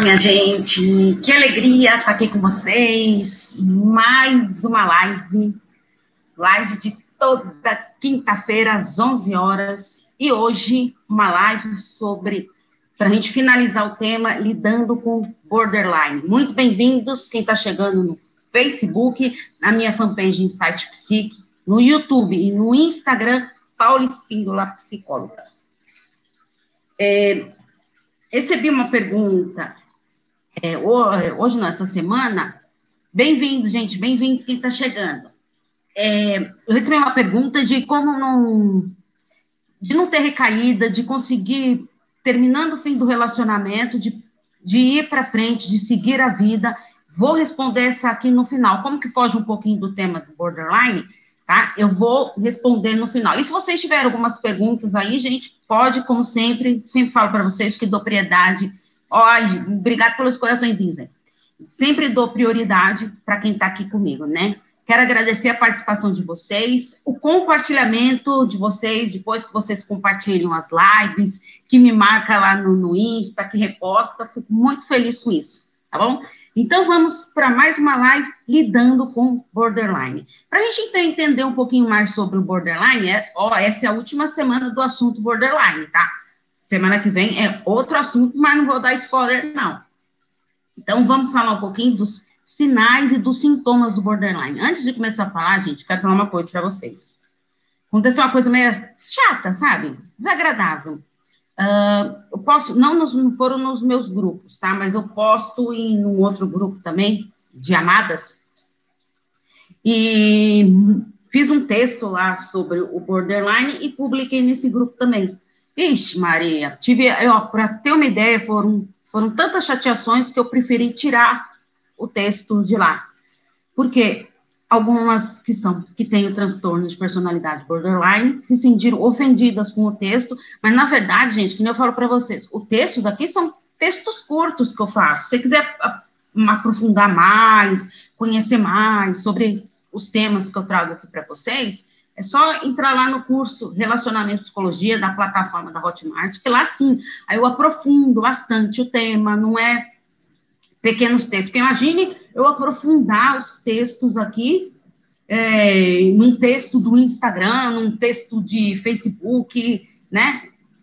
minha gente, que alegria estar aqui com vocês. Mais uma live, live de toda quinta-feira às 11 horas. E hoje, uma live sobre, para a gente finalizar o tema, lidando com borderline. Muito bem-vindos, quem está chegando no Facebook, na minha fanpage Insight Psique, no YouTube e no Instagram, Paula Espíndola Psicóloga. É, recebi uma pergunta é, hoje, nessa semana. Bem-vindos, gente, bem-vindos quem está chegando. É, eu recebi uma pergunta de como não. de não ter recaída, de conseguir, terminando o fim do relacionamento, de, de ir para frente, de seguir a vida. Vou responder essa aqui no final. Como que foge um pouquinho do tema do borderline? tá? Eu vou responder no final. E se vocês tiverem algumas perguntas aí, gente, pode, como sempre, sempre falo para vocês que dou prioridade. Ó, obrigado pelos coraçõezinhos, hein? Sempre dou prioridade para quem está aqui comigo, né? Quero agradecer a participação de vocês, o compartilhamento de vocês, depois que vocês compartilham as lives, que me marca lá no, no Insta, que reposta, fico muito feliz com isso, tá bom? Então, vamos para mais uma live lidando com borderline. Para a gente então, entender um pouquinho mais sobre o borderline, é, ó, essa é a última semana do assunto borderline, tá? Semana que vem é outro assunto, mas não vou dar spoiler, não. Então, vamos falar um pouquinho dos sinais e dos sintomas do borderline. Antes de começar a falar, gente, quero falar uma coisa para vocês. Aconteceu uma coisa meio chata, sabe? Desagradável. Uh, eu posto, não, nos, não foram nos meus grupos, tá? Mas eu posto em um outro grupo também, de amadas, e fiz um texto lá sobre o borderline e publiquei nesse grupo também. Ixi, Maria, tive, para ter uma ideia, foram, foram tantas chateações que eu preferi tirar o texto de lá. Porque algumas que são que têm o transtorno de personalidade borderline se sentiram ofendidas com o texto, mas na verdade, gente, que nem eu falo para vocês, os textos aqui são textos curtos que eu faço. Se você quiser aprofundar mais, conhecer mais sobre os temas que eu trago aqui para vocês, é só entrar lá no curso Relacionamento Psicologia da plataforma da Hotmart, que lá sim, aí eu aprofundo bastante o tema, não é pequenos textos. Porque imagine eu aprofundar os textos aqui, é, num texto do Instagram, num texto de Facebook, né?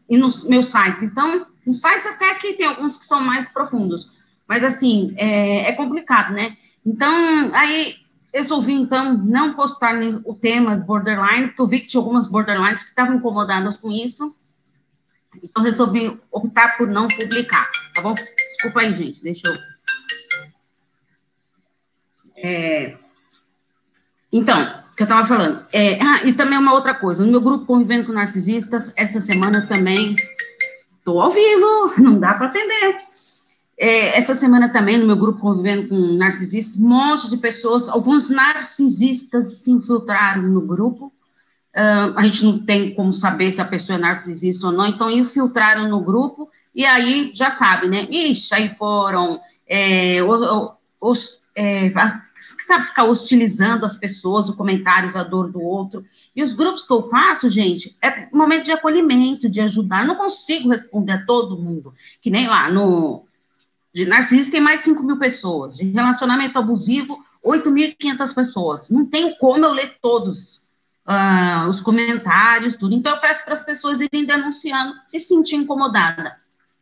E nos meus sites. Então, nos sites até que tem alguns que são mais profundos. Mas, assim, é, é complicado, né? Então, aí resolvi, então, não postar o tema borderline, porque eu vi que tinha algumas borderlines que estavam incomodadas com isso. Então, resolvi optar por não publicar, tá bom? Desculpa aí, gente, deixa eu é, então, o que eu estava falando. É, ah, e também uma outra coisa. No meu grupo Convivendo com Narcisistas, essa semana também estou ao vivo, não dá para atender. É, essa semana também, no meu grupo Convivendo com Narcisistas, um monte de pessoas, alguns narcisistas se infiltraram no grupo. Uh, a gente não tem como saber se a pessoa é narcisista ou não, então infiltraram no grupo, e aí já sabe, né? Ixi, aí foram é, os é, sabe, ficar hostilizando as pessoas, os comentários, a dor do outro. E os grupos que eu faço, gente, é momento de acolhimento, de ajudar. Eu não consigo responder a todo mundo, que nem lá no. De narcisista tem mais de 5 mil pessoas, de relacionamento abusivo, 8.500 pessoas. Não tenho como eu ler todos uh, os comentários, tudo. Então, eu peço para as pessoas irem denunciando se sentir incomodada.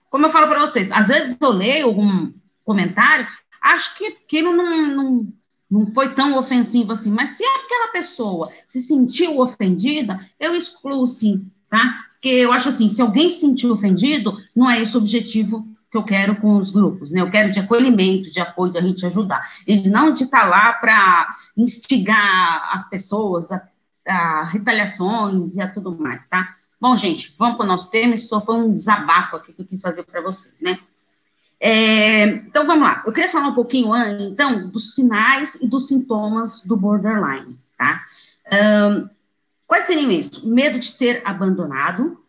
Como eu falo para vocês, às vezes eu leio algum comentário, acho que aquilo não, não, não foi tão ofensivo assim, mas se aquela pessoa se sentiu ofendida, eu excluo sim, tá? Porque eu acho assim, se alguém se sentiu ofendido, não é esse o objetivo que eu quero com os grupos, né? Eu quero de acolhimento, de apoio, da gente ajudar. E não de estar tá lá para instigar as pessoas a, a, retaliações e a tudo mais, tá? Bom, gente, vamos para o nosso tema. Isso só foi um desabafo aqui que eu quis fazer para vocês, né? É, então, vamos lá. Eu queria falar um pouquinho, então, dos sinais e dos sintomas do borderline, tá? Um, quais seriam isso? Medo de ser abandonado,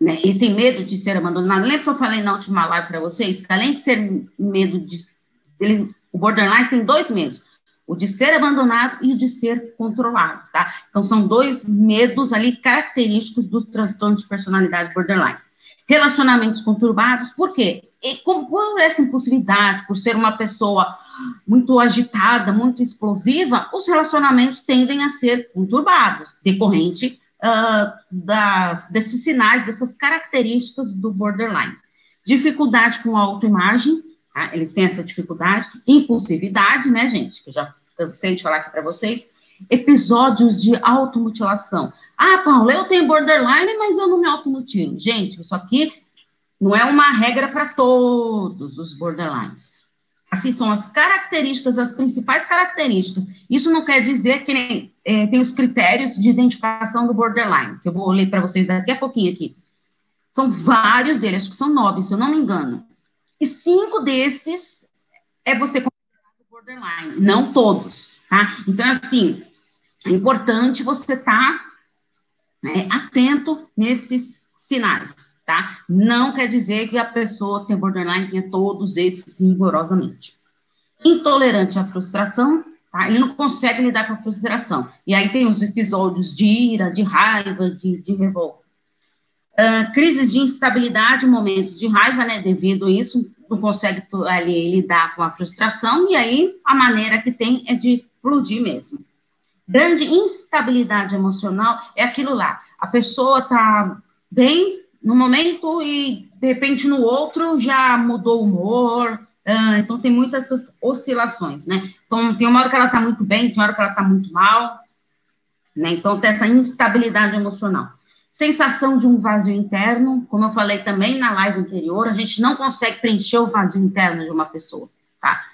né? Ele tem medo de ser abandonado. Lembra que eu falei na última live para vocês que além de ser medo de... Ele, o borderline tem dois medos. O de ser abandonado e o de ser controlado, tá? Então, são dois medos ali característicos dos transtornos de personalidade borderline. Relacionamentos conturbados, por quê? E com, por essa impulsividade, por ser uma pessoa muito agitada, muito explosiva, os relacionamentos tendem a ser conturbados, decorrente uh, das, desses sinais, dessas características do borderline. Dificuldade com a autoimagem, tá? eles têm essa dificuldade. Impulsividade, né, gente, que eu já cansei de falar aqui para vocês. Episódios de automutilação. Ah, Paulo, eu tenho borderline, mas eu não me automutilo. Gente, isso aqui não é uma regra para todos os borderlines. Assim são as características, as principais características. Isso não quer dizer que nem, é, tem os critérios de identificação do borderline, que eu vou ler para vocês daqui a pouquinho aqui. São vários deles, acho que são nove, se eu não me engano. E cinco desses é você considerado borderline, não todos, tá? Então, assim, é importante você estar tá, né, atento nesses sinais tá? Não quer dizer que a pessoa tem borderline tenha todos esses rigorosamente. Intolerante à frustração, tá? Ele não consegue lidar com a frustração. E aí tem os episódios de ira, de raiva, de, de revolta. Uh, crises de instabilidade, momentos de raiva, né? Devido a isso, não consegue ali lidar com a frustração, e aí a maneira que tem é de explodir mesmo. Grande instabilidade emocional é aquilo lá. A pessoa tá bem, no momento e de repente no outro já mudou o humor. Uh, então tem muitas essas oscilações, né? Então tem uma hora que ela tá muito bem, tem uma hora que ela tá muito mal, né? Então tem essa instabilidade emocional. Sensação de um vazio interno, como eu falei também na live anterior, a gente não consegue preencher o vazio interno de uma pessoa, tá?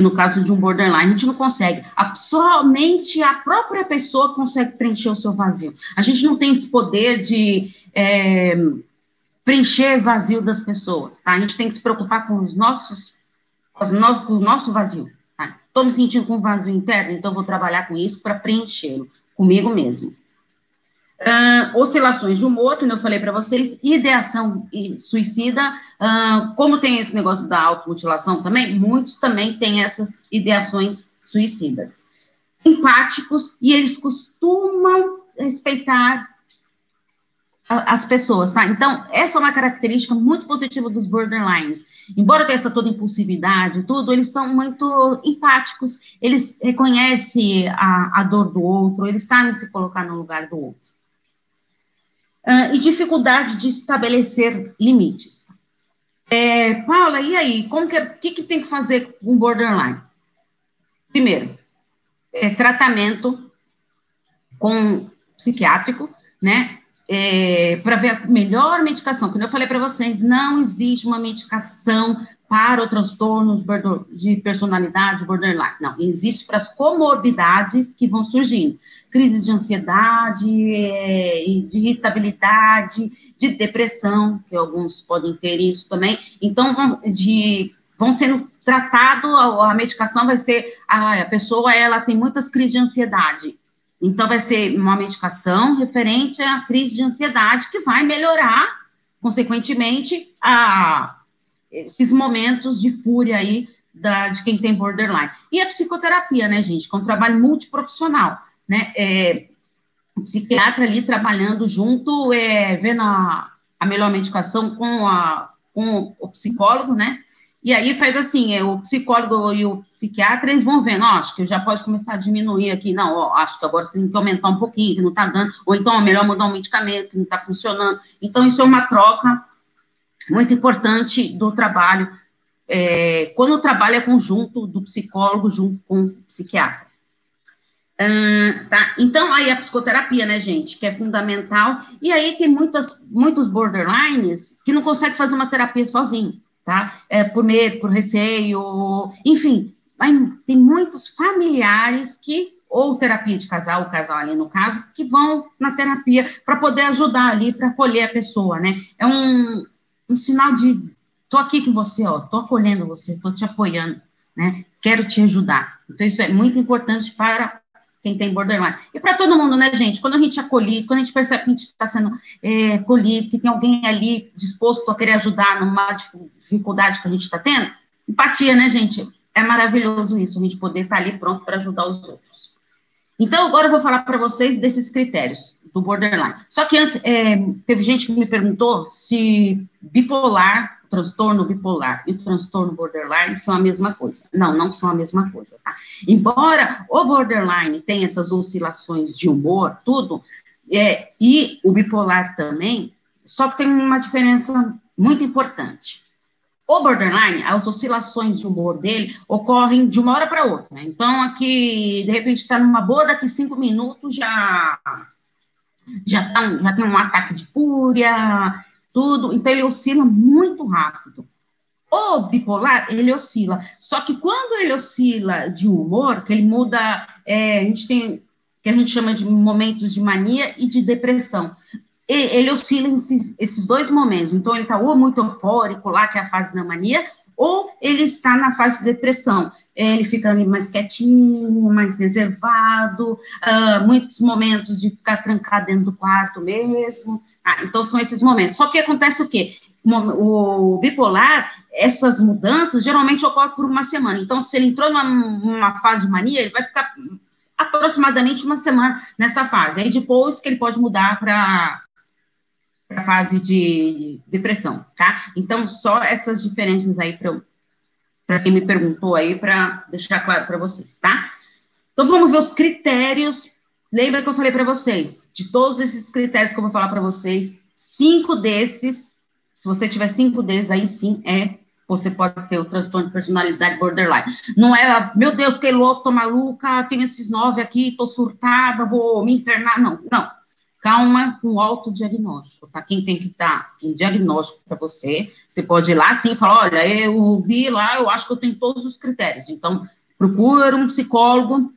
No caso de um borderline, a gente não consegue. A, somente a própria pessoa consegue preencher o seu vazio. A gente não tem esse poder de é, preencher vazio das pessoas, tá? A gente tem que se preocupar com os nossos, com, os nossos, com o nosso vazio. Estou tá? me sentindo com vazio interno, então vou trabalhar com isso para preenchê-lo comigo mesmo. Uh, oscilações de humor, que eu falei para vocês, ideação e suicida, uh, como tem esse negócio da automutilação também, muitos também têm essas ideações suicidas. Empáticos, e eles costumam respeitar as pessoas, tá? Então, essa é uma característica muito positiva dos borderlines. Embora tenha essa toda impulsividade, tudo, eles são muito empáticos, eles reconhecem a, a dor do outro, eles sabem se colocar no lugar do outro. Uh, e dificuldade de estabelecer limites. É, Paula, e aí? Como que, que, que tem que fazer com borderline? Primeiro, é, tratamento com psiquiátrico, né? É, para ver a melhor medicação. Como eu falei para vocês, não existe uma medicação para o transtorno de personalidade borderline. Não, existe para as comorbidades que vão surgindo. Crises de ansiedade, é, de irritabilidade, de depressão, que alguns podem ter isso também. Então, vão, de, vão sendo tratado, a, a medicação vai ser, a, a pessoa, ela tem muitas crises de ansiedade então, vai ser uma medicação referente à crise de ansiedade que vai melhorar, consequentemente, a, esses momentos de fúria aí da, de quem tem borderline. E a psicoterapia, né, gente, que é um trabalho multiprofissional, né? É, o psiquiatra ali trabalhando junto, é, vendo a, a melhor medicação com, a, com o psicólogo, né? E aí faz assim, é, o psicólogo e o psiquiatra, eles vão vendo, ó, acho que já pode começar a diminuir aqui, não, ó, acho que agora você tem que aumentar um pouquinho, que não tá dando, ou então é melhor mudar um medicamento, que não tá funcionando. Então, isso é uma troca muito importante do trabalho, é, quando o trabalho é conjunto do psicólogo junto com o psiquiatra. Uh, tá? Então, aí a psicoterapia, né, gente, que é fundamental, e aí tem muitas, muitos borderlines que não conseguem fazer uma terapia sozinho tá? É, por medo, por receio, enfim, tem muitos familiares que, ou terapia de casal, o casal ali no caso, que vão na terapia para poder ajudar ali, para acolher a pessoa, né? É um, um sinal de, tô aqui com você, ó, tô acolhendo você, tô te apoiando, né? Quero te ajudar. Então, isso é muito importante para quem tem borderline. E para todo mundo, né, gente? Quando a gente acolhido, quando a gente percebe que a gente está sendo é, acolhido, que tem alguém ali disposto a querer ajudar numa dificuldade que a gente está tendo, empatia, né, gente? É maravilhoso isso, a gente poder estar tá ali pronto para ajudar os outros. Então, agora eu vou falar para vocês desses critérios do borderline. Só que antes, é, teve gente que me perguntou se bipolar, transtorno bipolar e o transtorno borderline são a mesma coisa. Não, não são a mesma coisa, tá? Embora o borderline tenha essas oscilações de humor, tudo, é, e o bipolar também, só que tem uma diferença muito importante. O borderline, as oscilações de humor dele ocorrem de uma hora para outra. Né? Então, aqui, de repente, está numa boa, daqui cinco minutos já já, tá, já tem um ataque de fúria, tudo, então ele oscila muito rápido. O bipolar, ele oscila, só que quando ele oscila de humor, que ele muda, é, a gente tem, que a gente chama de momentos de mania e de depressão, ele oscila esses, esses dois momentos, então ele está ou muito eufórico lá, que é a fase da mania, ou ele está na fase de depressão, ele fica ali mais quietinho, mais reservado, uh, muitos momentos de ficar trancado dentro do quarto mesmo. Ah, então, são esses momentos. Só que acontece o quê? O bipolar, essas mudanças geralmente ocorrem por uma semana. Então, se ele entrou numa, numa fase de mania, ele vai ficar aproximadamente uma semana nessa fase. Aí depois que ele pode mudar para a fase de depressão, tá? Então, só essas diferenças aí para para quem me perguntou aí, para deixar claro para vocês, tá? Então, vamos ver os critérios. Lembra que eu falei para vocês? De todos esses critérios que eu vou falar para vocês, cinco desses, se você tiver cinco desses, aí sim é você pode ter o transtorno de personalidade borderline. Não é, meu Deus, que louco, tô maluca, tenho esses nove aqui, tô surtada, vou me internar. Não, não calma com o autodiagnóstico, tá? Quem tem que dar um diagnóstico para você, você pode ir lá sim e falar, olha, eu vi lá, eu acho que eu tenho todos os critérios, então procura um psicólogo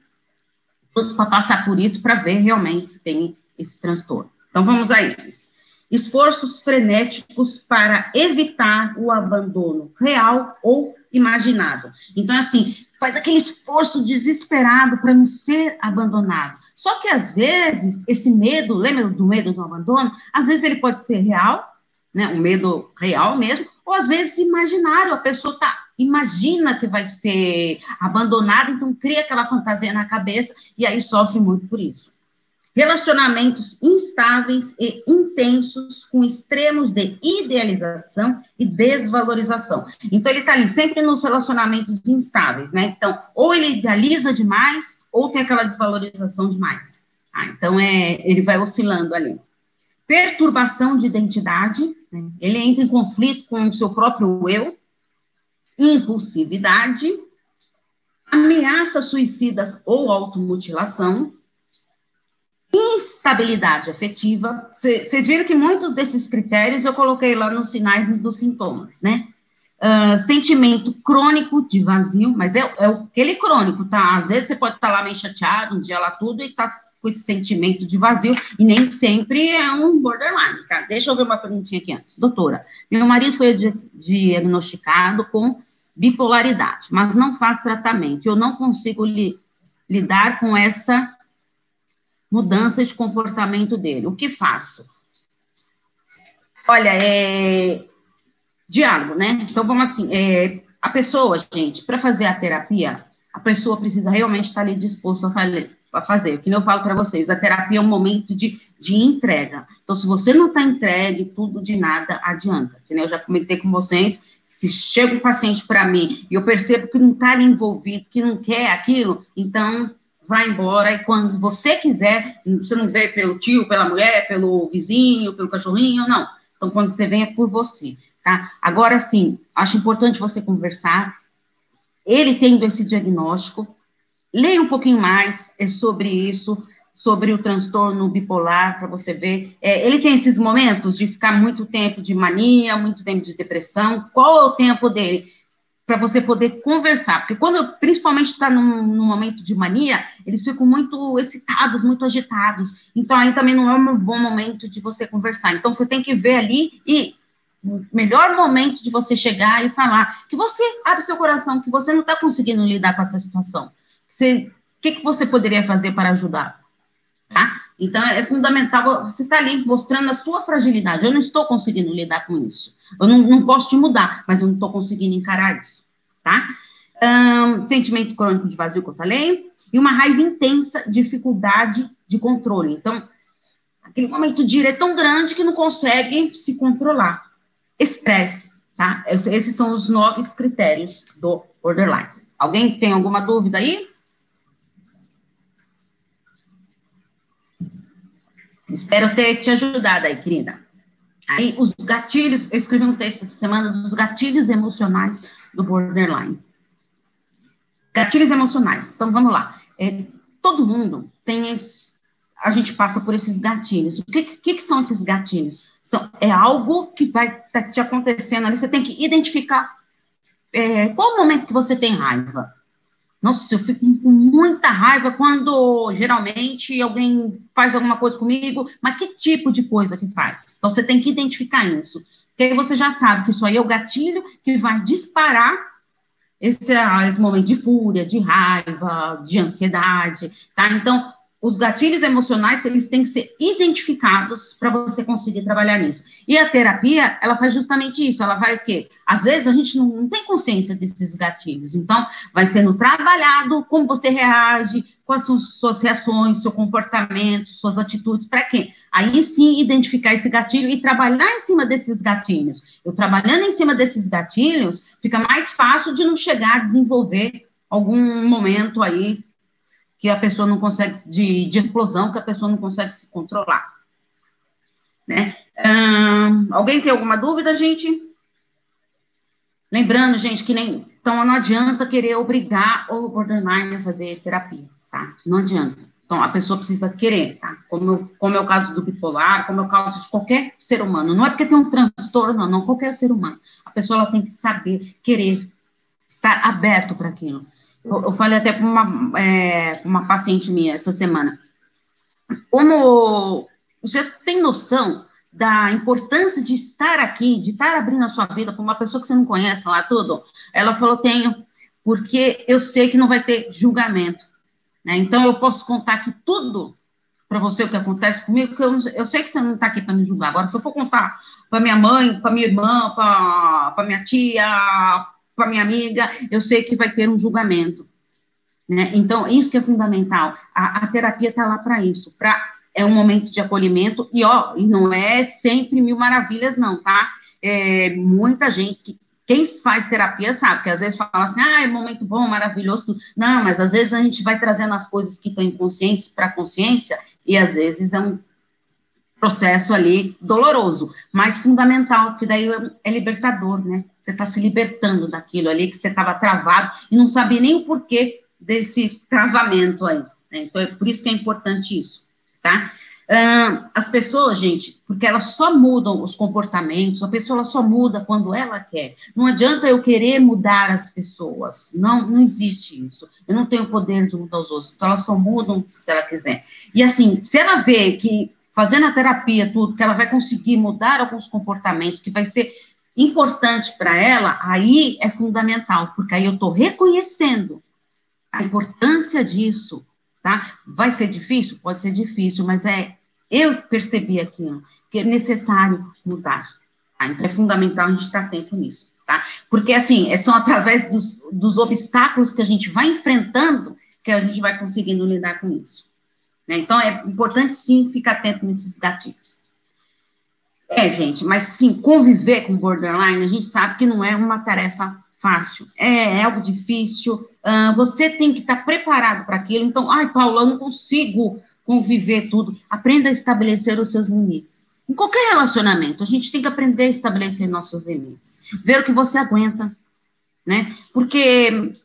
para passar por isso, para ver realmente se tem esse transtorno. Então vamos a eles. Esforços frenéticos para evitar o abandono real ou imaginado. Então, assim, faz aquele esforço desesperado para não ser abandonado. Só que às vezes esse medo, lembra do medo do abandono? Às vezes ele pode ser real, né, um medo real mesmo, ou às vezes imaginário, a pessoa tá imagina que vai ser abandonada, então cria aquela fantasia na cabeça e aí sofre muito por isso relacionamentos instáveis e intensos com extremos de idealização e desvalorização. Então ele está ali sempre nos relacionamentos instáveis, né? Então, ou ele idealiza demais, ou tem aquela desvalorização demais. Ah, então é, ele vai oscilando ali. Perturbação de identidade, né? ele entra em conflito com o seu próprio eu, impulsividade, ameaças suicidas ou automutilação, Instabilidade afetiva. Vocês viram que muitos desses critérios eu coloquei lá nos sinais dos sintomas, né? Uh, sentimento crônico de vazio, mas é, é aquele crônico, tá? Às vezes você pode estar tá lá meio chateado, um dia lá tudo, e tá com esse sentimento de vazio, e nem sempre é um borderline, tá? Deixa eu ver uma perguntinha aqui antes. Doutora, meu marido foi diagnosticado com bipolaridade, mas não faz tratamento, eu não consigo li, lidar com essa mudança de comportamento dele. O que faço? Olha, é diálogo, né? Então vamos assim, é, a pessoa, gente, para fazer a terapia, a pessoa precisa realmente estar ali disposto a fazer. O que eu falo para vocês, a terapia é um momento de, de entrega. Então, se você não está entregue, tudo de nada adianta. Eu já comentei com vocês, se chega um paciente para mim e eu percebo que não está envolvido, que não quer aquilo, então vai embora, e quando você quiser, você não vê pelo tio, pela mulher, pelo vizinho, pelo cachorrinho, não. Então, quando você vem, é por você, tá? Agora, sim, acho importante você conversar, ele tendo esse diagnóstico, leia um pouquinho mais é, sobre isso, sobre o transtorno bipolar, para você ver. É, ele tem esses momentos de ficar muito tempo de mania, muito tempo de depressão. Qual é o tempo dele? Para você poder conversar, porque quando principalmente está num, num, momento de mania, eles ficam muito excitados, muito agitados, então aí também não é um bom momento de você conversar, então você tem que ver ali e o melhor momento de você chegar e falar que você abre seu coração, que você não está conseguindo lidar com essa situação, o que, que você poderia fazer para ajudar, tá? Então, é fundamental, você está ali mostrando a sua fragilidade. Eu não estou conseguindo lidar com isso. Eu não, não posso te mudar, mas eu não estou conseguindo encarar isso, tá? Um, sentimento crônico de vazio que eu falei, e uma raiva intensa, dificuldade de controle. Então, aquele momento de ira é tão grande que não consegue se controlar. Estresse, tá? Esses são os nove critérios do borderline. Alguém tem alguma dúvida aí? Espero ter te ajudado aí, querida. Aí, os gatilhos, eu escrevi um texto essa semana dos gatilhos emocionais do borderline. Gatilhos emocionais. Então, vamos lá. É, todo mundo tem esse, a gente passa por esses gatilhos. O que, que, que são esses gatilhos? São, é algo que vai estar tá te acontecendo ali, você tem que identificar é, qual o momento que você tem raiva. Nossa, eu fico com muita raiva quando geralmente alguém faz alguma coisa comigo, mas que tipo de coisa que faz? Então você tem que identificar isso. Porque aí você já sabe que isso aí é o gatilho que vai disparar esse, esse momento de fúria, de raiva, de ansiedade, tá? Então, os gatilhos emocionais, eles têm que ser identificados para você conseguir trabalhar nisso. E a terapia, ela faz justamente isso. Ela vai o quê? Às vezes a gente não, não tem consciência desses gatilhos. Então, vai sendo trabalhado como você reage, quais são suas reações, seu comportamento, suas atitudes, para quê? Aí sim identificar esse gatilho e trabalhar em cima desses gatilhos. Eu trabalhando em cima desses gatilhos, fica mais fácil de não chegar a desenvolver algum momento aí que a pessoa não consegue, de, de explosão, que a pessoa não consegue se controlar. Né? alguém tem alguma dúvida, gente? Lembrando, gente, que nem. Então, não adianta querer obrigar o borderline a fazer terapia, tá? Não adianta. Então, a pessoa precisa querer, tá? Como, como é o caso do bipolar, como é o caso de qualquer ser humano. Não é porque tem um transtorno, não, qualquer ser humano. A pessoa ela tem que saber, querer, estar aberto para aquilo. Eu, falei até para uma, é, uma paciente minha essa semana. Como você tem noção da importância de estar aqui, de estar abrindo a sua vida para uma pessoa que você não conhece lá tudo? Ela falou, tenho, porque eu sei que não vai ter julgamento. Né? Então, eu posso contar aqui tudo para você o que acontece comigo, porque eu, eu sei que você não está aqui para me julgar. Agora, se eu for contar para minha mãe, para minha irmã, para minha tia, com a minha amiga, eu sei que vai ter um julgamento. Né? Então, isso que é fundamental. A, a terapia está lá para isso, para é um momento de acolhimento, e ó, não é sempre mil maravilhas, não, tá? É, muita gente, quem faz terapia sabe, que às vezes fala assim, ah, é um momento bom, maravilhoso, tudo. não, mas às vezes a gente vai trazendo as coisas que estão inconscientes para a consciência, e às vezes é um processo ali doloroso, mas fundamental, porque daí é libertador, né? Você está se libertando daquilo ali que você estava travado e não sabia nem o porquê desse travamento aí. Né? Então, é por isso que é importante isso, tá? Uh, as pessoas, gente, porque elas só mudam os comportamentos, a pessoa só muda quando ela quer. Não adianta eu querer mudar as pessoas. Não, não existe isso. Eu não tenho poder de mudar os outros. Então, elas só mudam se ela quiser. E assim, se ela vê que fazendo a terapia, tudo, que ela vai conseguir mudar alguns comportamentos, que vai ser importante para ela, aí é fundamental, porque aí eu estou reconhecendo a importância disso, tá? Vai ser difícil? Pode ser difícil, mas é, eu percebi aquilo, que é necessário mudar, tá? Então é fundamental a gente estar atento nisso, tá? Porque, assim, é são através dos, dos obstáculos que a gente vai enfrentando que a gente vai conseguindo lidar com isso. Né? Então, é importante, sim, ficar atento nesses gatilhos. É, gente, mas sim, conviver com borderline, a gente sabe que não é uma tarefa fácil, é, é algo difícil, uh, você tem que estar preparado para aquilo. Então, ai, Paula, eu não consigo conviver tudo. Aprenda a estabelecer os seus limites. Em qualquer relacionamento, a gente tem que aprender a estabelecer nossos limites, ver o que você aguenta, né? Porque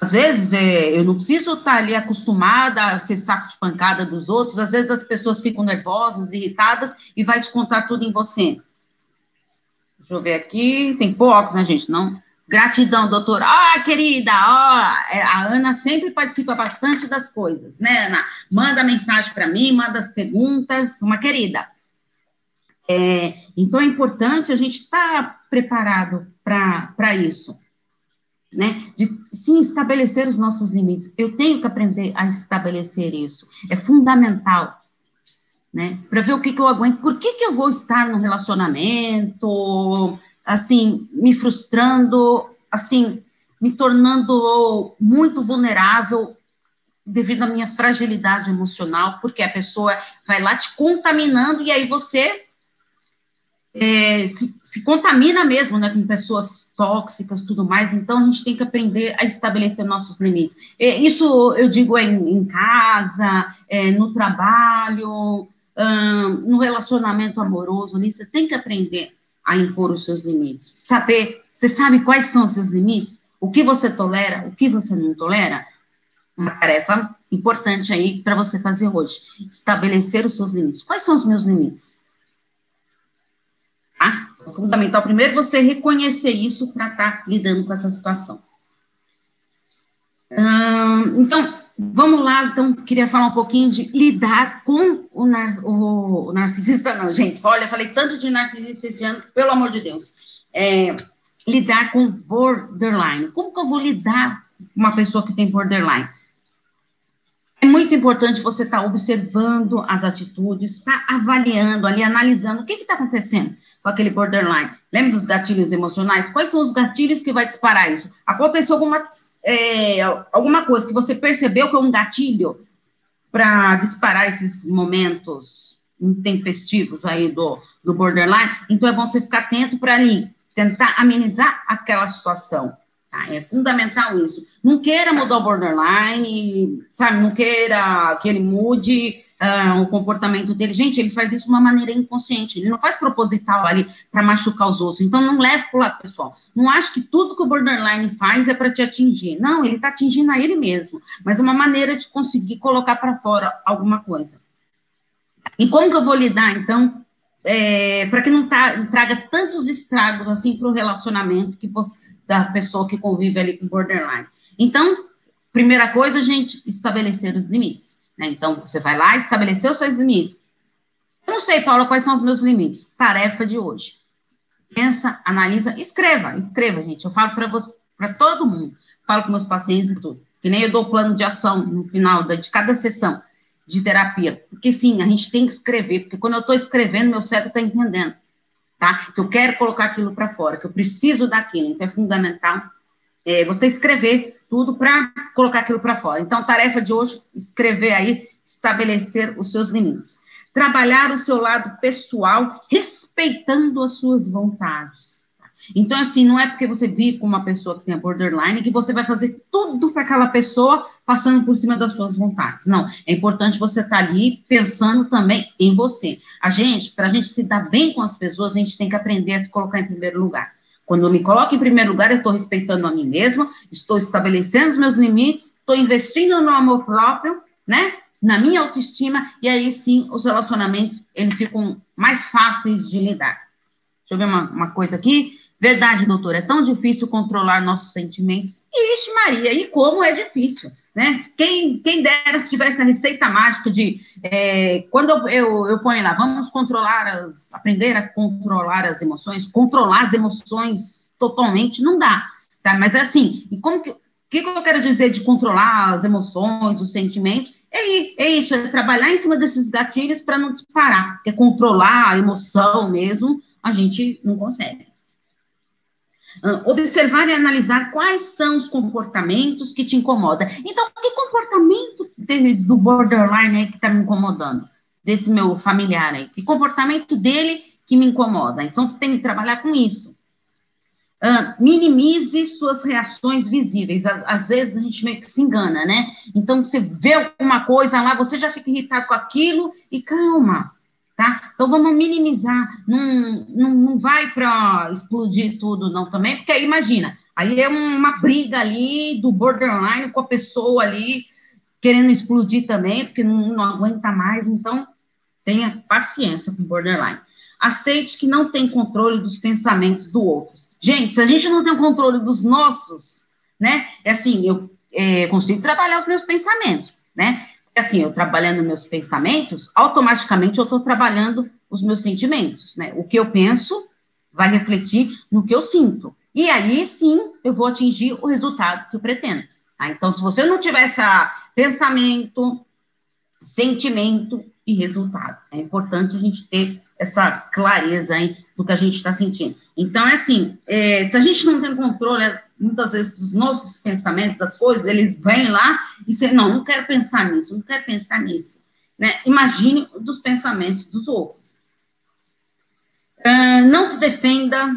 às vezes, é, eu não preciso estar ali acostumada a ser saco de pancada dos outros. Às vezes, as pessoas ficam nervosas, irritadas e vai descontar tudo em você. Deixa eu ver aqui. Tem poucos, né, gente? Não. Gratidão, doutora. Ah, querida, ó, é, a Ana sempre participa bastante das coisas, né, Ana? Manda mensagem para mim, manda as perguntas, uma querida. É, então, é importante a gente estar tá preparado para isso né? De sim estabelecer os nossos limites. Eu tenho que aprender a estabelecer isso. É fundamental, né? Para ver o que, que eu aguento. Por que, que eu vou estar num relacionamento, assim, me frustrando, assim, me tornando muito vulnerável devido à minha fragilidade emocional, porque a pessoa vai lá te contaminando e aí você é, se, se, contamina mesmo, né, com pessoas tóxicas, tudo mais. Então a gente tem que aprender a estabelecer nossos limites. É, isso eu digo é em, em casa, é, no trabalho, no relacionamento amoroso, ali você tem que aprender a impor os seus limites. Saber, você sabe quais são os seus limites? O que você tolera, o que você não tolera? Uma tarefa importante aí para você fazer hoje. Estabelecer os seus limites. Quais são os meus limites? Tá? É fundamental primeiro você reconhecer isso para estar tá lidando com essa situação. Hum, então, vamos lá, então, queria falar um pouquinho de lidar com o, nar o, narcisista, não, gente, olha, falei tanto de narcisista esse ano, pelo amor de Deus, é, lidar com borderline, como que eu vou lidar com uma pessoa que tem borderline? É muito importante você estar tá observando as atitudes, estar tá avaliando ali, analisando o que está acontecendo com aquele borderline. Lembra dos gatilhos emocionais? Quais são os gatilhos que vai disparar isso? Aconteceu alguma, é, alguma coisa que você percebeu que é um gatilho para disparar esses momentos intempestivos aí do, do borderline? Então é bom você ficar atento para ali tentar amenizar aquela situação. É fundamental isso. Não queira mudar o borderline, sabe? Não queira que ele mude uh, o comportamento dele. Gente, ele faz isso de uma maneira inconsciente. Ele não faz proposital ali para machucar os outros. Então, não leve para o lado pessoal. Não acho que tudo que o borderline faz é para te atingir. Não, ele está atingindo a ele mesmo. Mas é uma maneira de conseguir colocar para fora alguma coisa. E como que eu vou lidar, então, é, para que não traga tantos estragos assim para o relacionamento que você da pessoa que convive ali com borderline. Então, primeira coisa, gente, estabelecer os limites. Né? Então, você vai lá, estabelecer os seus limites. Eu não sei, Paula, quais são os meus limites. Tarefa de hoje. Pensa, analisa, escreva, escreva, gente. Eu falo para você, para todo mundo. Falo com meus pacientes e tudo. Que nem eu dou plano de ação no final de cada sessão de terapia. Porque sim, a gente tem que escrever, porque quando eu estou escrevendo, meu cérebro está entendendo tá? Que eu quero colocar aquilo para fora, que eu preciso daquilo. Então, é fundamental é, você escrever tudo para colocar aquilo para fora. Então, tarefa de hoje, escrever aí, estabelecer os seus limites. Trabalhar o seu lado pessoal, respeitando as suas vontades. Então, assim, não é porque você vive com uma pessoa que tem borderline que você vai fazer tudo para aquela pessoa passando por cima das suas vontades. Não, é importante você estar tá ali pensando também em você. A gente, para a gente se dar bem com as pessoas, a gente tem que aprender a se colocar em primeiro lugar. Quando eu me coloco em primeiro lugar, eu estou respeitando a mim mesma, estou estabelecendo os meus limites, estou investindo no amor próprio, né? Na minha autoestima, e aí sim os relacionamentos eles ficam mais fáceis de lidar. Deixa eu ver uma, uma coisa aqui. Verdade, doutor, é tão difícil controlar nossos sentimentos. Ixi, Maria, e como é difícil, né? Quem, quem dera se tivesse a receita mágica de é, quando eu, eu, eu, ponho lá, vamos controlar as, aprender a controlar as emoções, controlar as emoções totalmente, não dá, tá? Mas é assim, e como que, que, que eu quero dizer de controlar as emoções, os sentimentos? É, é isso, é trabalhar em cima desses gatilhos para não disparar, porque controlar a emoção mesmo, a gente não consegue. Observar e analisar quais são os comportamentos que te incomodam. Então, que comportamento do borderline aí que está me incomodando? Desse meu familiar aí? Que comportamento dele que me incomoda? Então, você tem que trabalhar com isso. Uh, minimize suas reações visíveis. Às vezes a gente meio que se engana, né? Então, você vê alguma coisa lá, você já fica irritado com aquilo e calma, tá? Então vamos minimizar, não, não, não vai para explodir tudo não também, porque aí imagina, aí é uma briga ali do borderline com a pessoa ali querendo explodir também, porque não, não aguenta mais, então tenha paciência com o borderline. Aceite que não tem controle dos pensamentos do outros. Gente, se a gente não tem o controle dos nossos, né? É assim, eu é, consigo trabalhar os meus pensamentos, né? Assim, eu trabalhando meus pensamentos, automaticamente eu estou trabalhando os meus sentimentos, né? O que eu penso vai refletir no que eu sinto. E aí sim eu vou atingir o resultado que eu pretendo. Tá? Então, se você não tiver essa pensamento, sentimento e resultado, é importante a gente ter essa clareza aí do que a gente está sentindo. Então, é assim, é, se a gente não tem controle, é, muitas vezes, dos nossos pensamentos, das coisas, eles vêm lá e dizem, não, não quero pensar nisso, não quero pensar nisso. Né? Imagine dos pensamentos dos outros. Uh, não se defenda,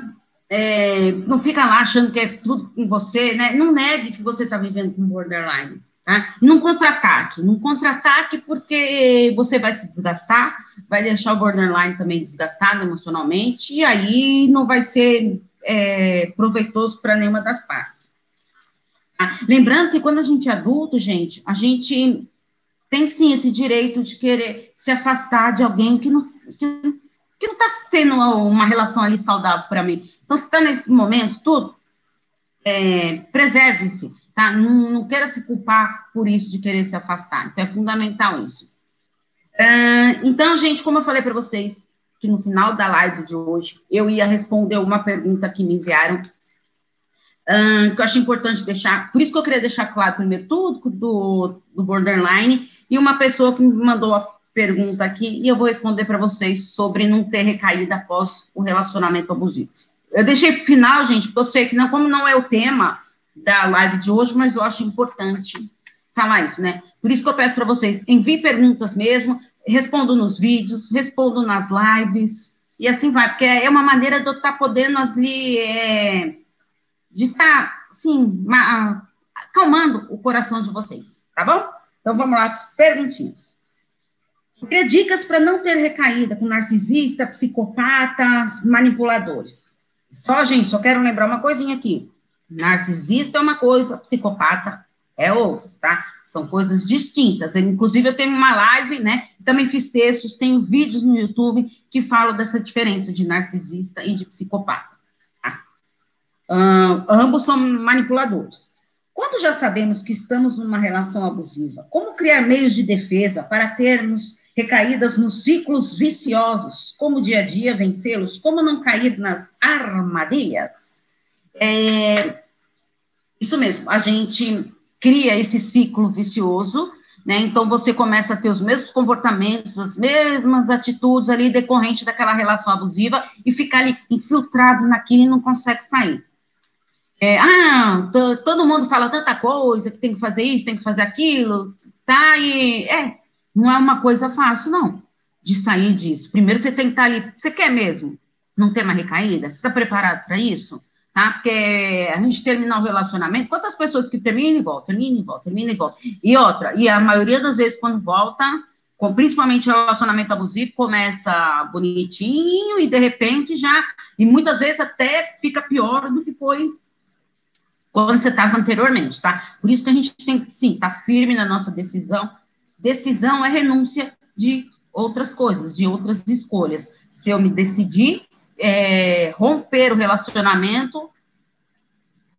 é, não fica lá achando que é tudo com você, né? Não negue que você está vivendo com borderline. Tá? E não contra-ataque, não contra-ataque porque você vai se desgastar, vai deixar o borderline também desgastado emocionalmente, e aí não vai ser é, proveitoso para nenhuma das partes. Tá? Lembrando que quando a gente é adulto, gente, a gente tem sim esse direito de querer se afastar de alguém que não que, que não está tendo uma relação ali saudável para mim. Então, se está nesse momento, tudo, é, preserve-se tá? Não, não queira se culpar por isso de querer se afastar. Então, é fundamental isso. Uh, então, gente, como eu falei para vocês, que no final da live de hoje eu ia responder uma pergunta que me enviaram, que eu acho importante deixar, por isso que eu queria deixar claro primeiro tudo do, do borderline, e uma pessoa que me mandou a pergunta aqui, e eu vou responder para vocês sobre não ter recaído após o relacionamento abusivo. Eu deixei final, gente, porque eu sei que não, como não é o tema, da live de hoje, mas eu acho importante falar isso, né? Por isso que eu peço para vocês, enviem perguntas mesmo, respondo nos vídeos, respondo nas lives, e assim vai, porque é uma maneira de eu estar tá podendo ali, é, de estar, tá, assim, acalmando o coração de vocês, tá bom? Então vamos lá perguntinhas. Queria dicas para não ter recaída com narcisista, psicopata, manipuladores. Só, gente, só quero lembrar uma coisinha aqui. Narcisista é uma coisa, psicopata é outra, tá? São coisas distintas. Inclusive, eu tenho uma live, né? Também fiz textos, tenho vídeos no YouTube que falam dessa diferença de narcisista e de psicopata. Tá? Ambos são manipuladores. Quando já sabemos que estamos numa relação abusiva, como criar meios de defesa para termos recaídas nos ciclos viciosos? Como dia a dia vencê-los? Como não cair nas armadilhas? É, isso mesmo, a gente cria esse ciclo vicioso, né? Então você começa a ter os mesmos comportamentos, as mesmas atitudes ali decorrente daquela relação abusiva e fica ali infiltrado naquilo e não consegue sair. É, ah, todo mundo fala tanta coisa que tem que fazer isso, tem que fazer aquilo, tá? E é, não é uma coisa fácil, não, de sair disso. Primeiro você tem que estar ali. Você quer mesmo não ter uma recaída? Você está preparado para isso? Tá? Porque a gente terminar um relacionamento, quantas pessoas que terminam e voltam, terminam e voltam, terminam e voltam. E outra, e a maioria das vezes quando volta, com, principalmente relacionamento abusivo, começa bonitinho e de repente já, e muitas vezes até fica pior do que foi quando você estava anteriormente, tá? Por isso que a gente tem que, sim, estar tá firme na nossa decisão. Decisão é renúncia de outras coisas, de outras escolhas. Se eu me decidir é, romper o relacionamento,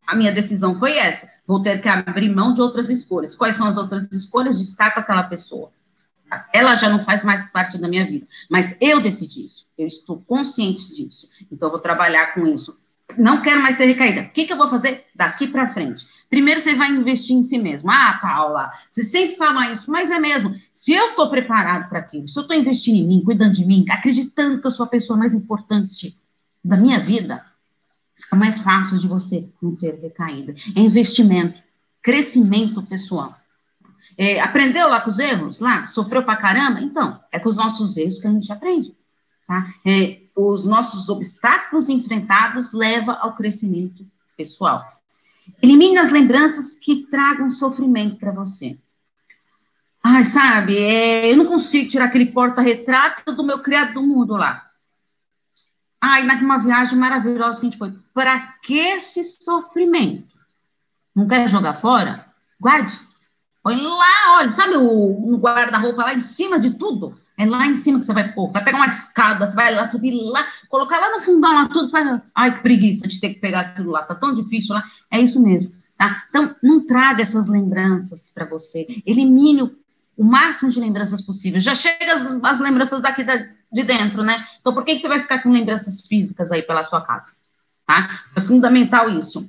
a minha decisão foi essa. Vou ter que abrir mão de outras escolhas. Quais são as outras escolhas? De estar com aquela pessoa. Ela já não faz mais parte da minha vida. Mas eu decidi isso. Eu estou consciente disso. Então, vou trabalhar com isso não quero mais ter recaída. O que, que eu vou fazer daqui para frente? Primeiro, você vai investir em si mesmo. Ah, Paula, você sempre fala isso, mas é mesmo. Se eu estou preparado para aquilo, se eu estou investindo em mim, cuidando de mim, acreditando que eu sou a pessoa mais importante da minha vida, fica mais fácil de você não ter recaída. É investimento, crescimento pessoal. É, aprendeu lá com os erros? Lá? Sofreu pra caramba? Então, é com os nossos erros que a gente aprende. Tá? É, os nossos obstáculos enfrentados leva ao crescimento pessoal. Elimine as lembranças que tragam sofrimento para você. Ai, sabe, é, eu não consigo tirar aquele porta-retrato do meu criado do mundo lá. Ai, naquela viagem maravilhosa que a gente foi. Para que esse sofrimento? Não quer jogar fora? Guarde. Põe lá, olha, sabe o, o guarda-roupa lá em cima de tudo? É lá em cima que você vai pôr. Vai pegar uma escada, você vai lá subir lá, colocar lá no fundão lá tudo. Pra... Ai, que preguiça de ter que pegar aquilo lá. Tá tão difícil lá. É isso mesmo, tá? Então, não traga essas lembranças para você. Elimine o, o, máximo de lembranças possível. Já chega as, as lembranças daqui da, de dentro, né? Então, por que, que você vai ficar com lembranças físicas aí pela sua casa? Tá? É fundamental isso.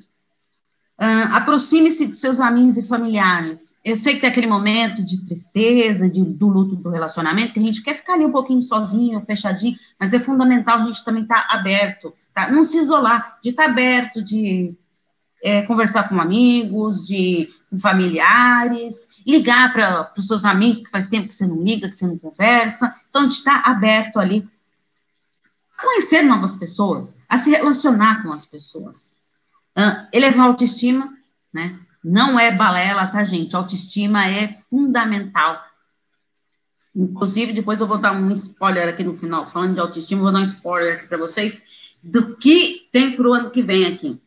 Uh, Aproxime-se dos seus amigos e familiares. Eu sei que tem aquele momento de tristeza, de, do luto do relacionamento, que a gente quer ficar ali um pouquinho sozinho, fechadinho, mas é fundamental a gente também estar tá aberto, tá? Não se isolar, de estar tá aberto, de é, conversar com amigos, de com familiares, ligar para os seus amigos que faz tempo que você não liga, que você não conversa. Então, de estar tá aberto ali, conhecer novas pessoas, a se relacionar com as pessoas. Elevar a autoestima, né? Não é balela, tá, gente? autoestima é fundamental. Inclusive, depois eu vou dar um spoiler aqui no final, falando de autoestima, vou dar um spoiler aqui para vocês do que tem para o ano que vem aqui.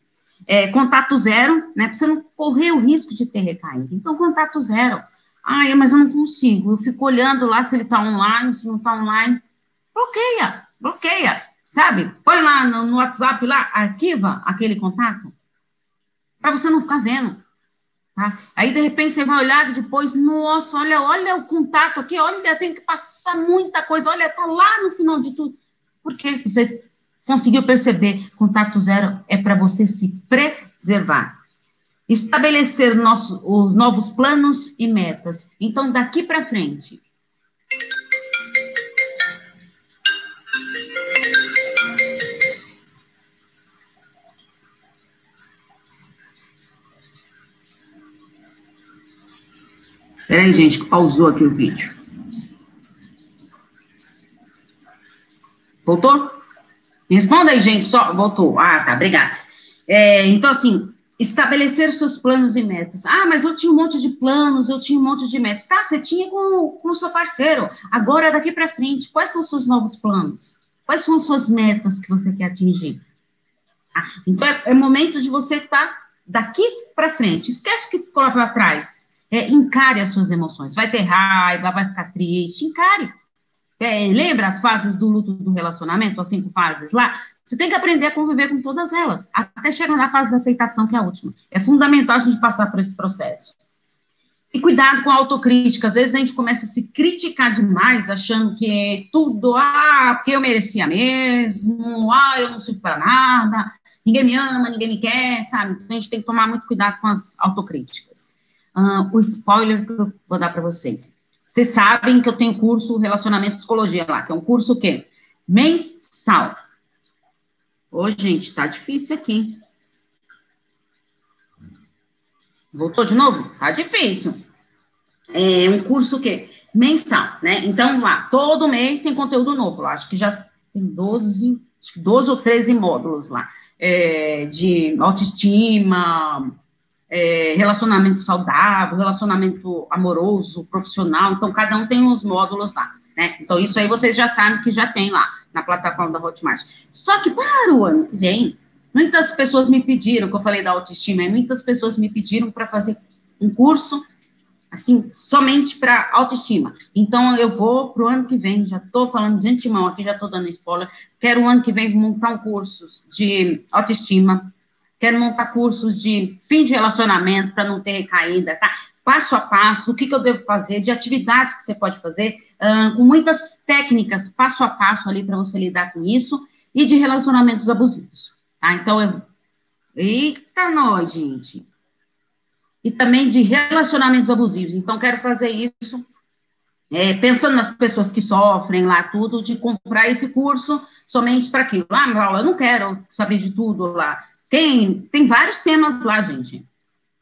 É, contato zero, né? Para você não correr o risco de ter recaída. Então, contato zero. Ah, mas eu não consigo. Eu fico olhando lá se ele está online, se não está online. Bloqueia, bloqueia, sabe? Põe lá no, no WhatsApp lá, arquiva aquele contato para você não ficar vendo. Tá? Aí, de repente, você vai olhar e depois, nossa, olha, olha o contato aqui, olha, tem que passar muita coisa, olha, tá lá no final de tudo. Por quê? Você conseguiu perceber, contato zero é para você se preservar. Estabelecer nosso, os novos planos e metas. Então, daqui para frente, Peraí, gente, que pausou aqui o vídeo. Voltou? Responda aí, gente, só. Voltou. Ah, tá, obrigada. É, então, assim, estabelecer seus planos e metas. Ah, mas eu tinha um monte de planos, eu tinha um monte de metas. Tá, você tinha com, com o seu parceiro. Agora, daqui para frente, quais são os seus novos planos? Quais são as suas metas que você quer atingir? Ah, então, é, é momento de você estar tá daqui para frente. Esquece o que ficou lá para trás. É, encare as suas emoções. Vai ter raiva, vai ficar triste, encare. É, lembra as fases do luto do relacionamento, as cinco fases lá? Você tem que aprender a conviver com todas elas, até chegar na fase da aceitação, que é a última. É fundamental a gente passar por esse processo. E cuidado com a autocrítica. Às vezes a gente começa a se criticar demais, achando que é tudo, ah, porque eu merecia mesmo, ah, eu não sirvo para nada, ninguém me ama, ninguém me quer, sabe? Então a gente tem que tomar muito cuidado com as autocríticas uh, o spoiler que eu vou dar para vocês. Vocês sabem que eu tenho curso Relacionamento e Psicologia lá, que é um curso o quê? Mensal. Ô, gente, tá difícil aqui. Voltou de novo? Tá difícil. É um curso o quê? Mensal, né? Então, lá, todo mês tem conteúdo novo lá. Acho que já tem 12, acho que 12 ou 13 módulos lá. É, de autoestima, é, relacionamento saudável, relacionamento amoroso, profissional, então cada um tem uns módulos lá, né? Então isso aí vocês já sabem que já tem lá na plataforma da Hotmart. Só que para o ano que vem, muitas pessoas me pediram, que eu falei da autoestima, muitas pessoas me pediram para fazer um curso assim, somente para autoestima. Então, eu vou para o ano que vem, já estou falando de antemão aqui, já estou dando spoiler, quero o ano que vem montar um curso de autoestima, quero montar cursos de fim de relacionamento para não ter recaída, tá? Passo a passo, o que, que eu devo fazer, de atividades que você pode fazer, uh, com muitas técnicas, passo a passo ali para você lidar com isso, e de relacionamentos abusivos, tá? Então, eu... Eita, nós, gente! E também de relacionamentos abusivos. Então, quero fazer isso é, pensando nas pessoas que sofrem lá, tudo, de comprar esse curso somente para aquilo. Ah, eu não quero saber de tudo lá. Tem, tem vários temas lá, gente.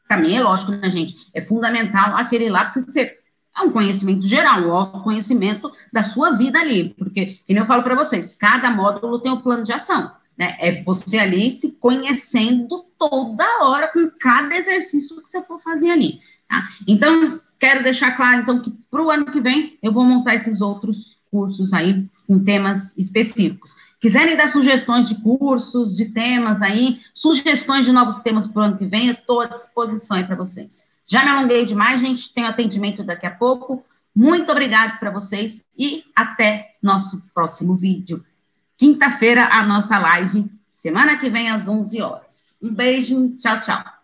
Para mim é lógico, né, gente? É fundamental aquele lá, porque você é um conhecimento geral, um autoconhecimento da sua vida ali. Porque, como eu falo para vocês, cada módulo tem um plano de ação. Né? É você ali se conhecendo toda hora com cada exercício que você for fazer ali. Tá? Então, quero deixar claro, então, que para o ano que vem eu vou montar esses outros cursos aí com temas específicos. Quiserem dar sugestões de cursos, de temas aí, sugestões de novos temas para o ano que vem, eu estou à disposição aí para vocês. Já me alonguei demais, gente, tem atendimento daqui a pouco. Muito obrigado para vocês e até nosso próximo vídeo. Quinta-feira, a nossa live, semana que vem às 11 horas. Um beijo, tchau, tchau.